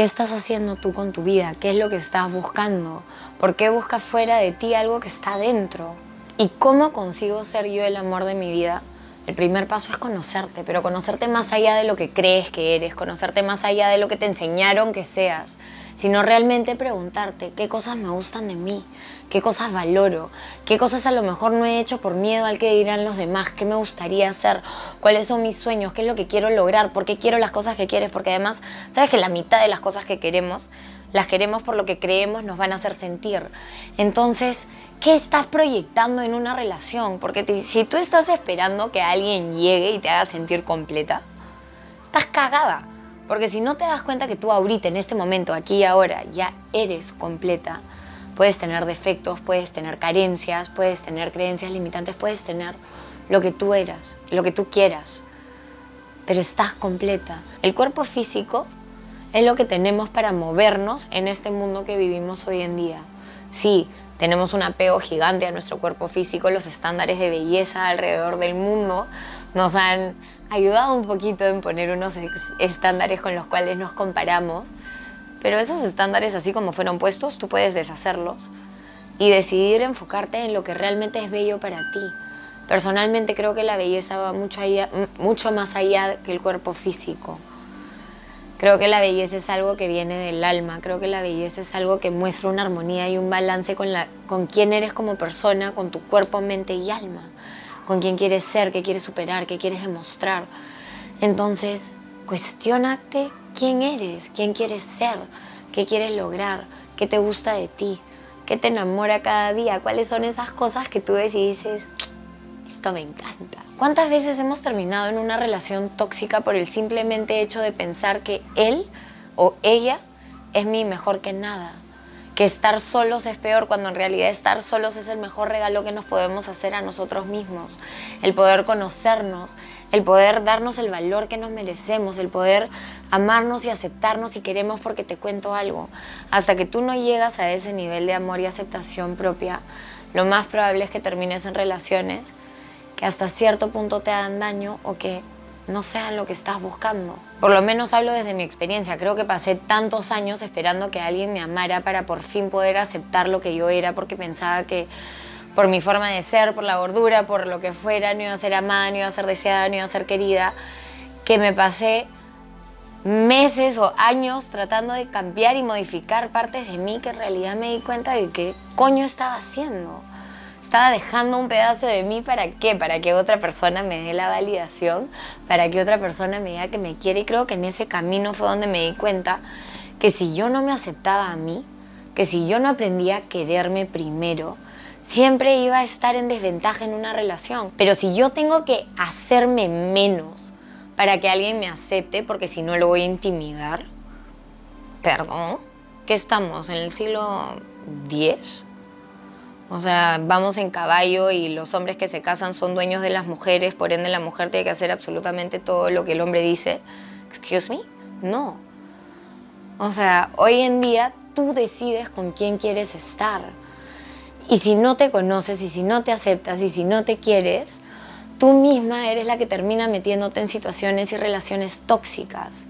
¿Qué estás haciendo tú con tu vida? ¿Qué es lo que estás buscando? ¿Por qué buscas fuera de ti algo que está dentro? ¿Y cómo consigo ser yo el amor de mi vida? El primer paso es conocerte, pero conocerte más allá de lo que crees que eres, conocerte más allá de lo que te enseñaron que seas, sino realmente preguntarte qué cosas me gustan de mí, qué cosas valoro, qué cosas a lo mejor no he hecho por miedo al que dirán los demás, qué me gustaría hacer, cuáles son mis sueños, qué es lo que quiero lograr, por qué quiero las cosas que quieres, porque además, sabes que la mitad de las cosas que queremos, las queremos por lo que creemos nos van a hacer sentir. Entonces, ¿qué estás proyectando en una relación? Porque si tú estás esperando que alguien llegue y te haga sentir completa, estás cagada. Porque si no te das cuenta que tú ahorita, en este momento, aquí y ahora, ya eres completa, puedes tener defectos, puedes tener carencias, puedes tener creencias limitantes, puedes tener lo que tú eras, lo que tú quieras, pero estás completa. El cuerpo físico es lo que tenemos para movernos en este mundo que vivimos hoy en día. Sí, tenemos un apego gigante a nuestro cuerpo físico, los estándares de belleza alrededor del mundo nos han ayudado un poquito en poner unos estándares con los cuales nos comparamos, pero esos estándares así como fueron puestos, tú puedes deshacerlos y decidir enfocarte en lo que realmente es bello para ti. Personalmente creo que la belleza va mucho, mucho más allá que el cuerpo físico. Creo que la belleza es algo que viene del alma, creo que la belleza es algo que muestra una armonía y un balance con, la, con quién eres como persona, con tu cuerpo, mente y alma con quién quieres ser, qué quieres superar, qué quieres demostrar. Entonces, cuestionate quién eres, quién quieres ser, qué quieres lograr, qué te gusta de ti, qué te enamora cada día, cuáles son esas cosas que tú dices, esto me encanta. ¿Cuántas veces hemos terminado en una relación tóxica por el simplemente hecho de pensar que él o ella es mi mejor que nada? que estar solos es peor, cuando en realidad estar solos es el mejor regalo que nos podemos hacer a nosotros mismos. El poder conocernos, el poder darnos el valor que nos merecemos, el poder amarnos y aceptarnos si queremos, porque te cuento algo. Hasta que tú no llegas a ese nivel de amor y aceptación propia, lo más probable es que termines en relaciones que hasta cierto punto te hagan daño o que no sean lo que estás buscando. Por lo menos hablo desde mi experiencia. Creo que pasé tantos años esperando que alguien me amara para por fin poder aceptar lo que yo era porque pensaba que por mi forma de ser, por la gordura, por lo que fuera, no iba a ser amada, no iba a ser deseada, no iba a ser querida, que me pasé meses o años tratando de cambiar y modificar partes de mí que en realidad me di cuenta de qué coño estaba haciendo estaba dejando un pedazo de mí para qué, para que otra persona me dé la validación, para que otra persona me diga que me quiere. Y creo que en ese camino fue donde me di cuenta que si yo no me aceptaba a mí, que si yo no aprendía a quererme primero, siempre iba a estar en desventaja en una relación. Pero si yo tengo que hacerme menos para que alguien me acepte, porque si no lo voy a intimidar, perdón, ¿qué estamos? ¿En el siglo X? O sea, vamos en caballo y los hombres que se casan son dueños de las mujeres, por ende la mujer tiene que hacer absolutamente todo lo que el hombre dice. Excuse me? No. O sea, hoy en día tú decides con quién quieres estar. Y si no te conoces y si no te aceptas y si no te quieres, tú misma eres la que termina metiéndote en situaciones y relaciones tóxicas.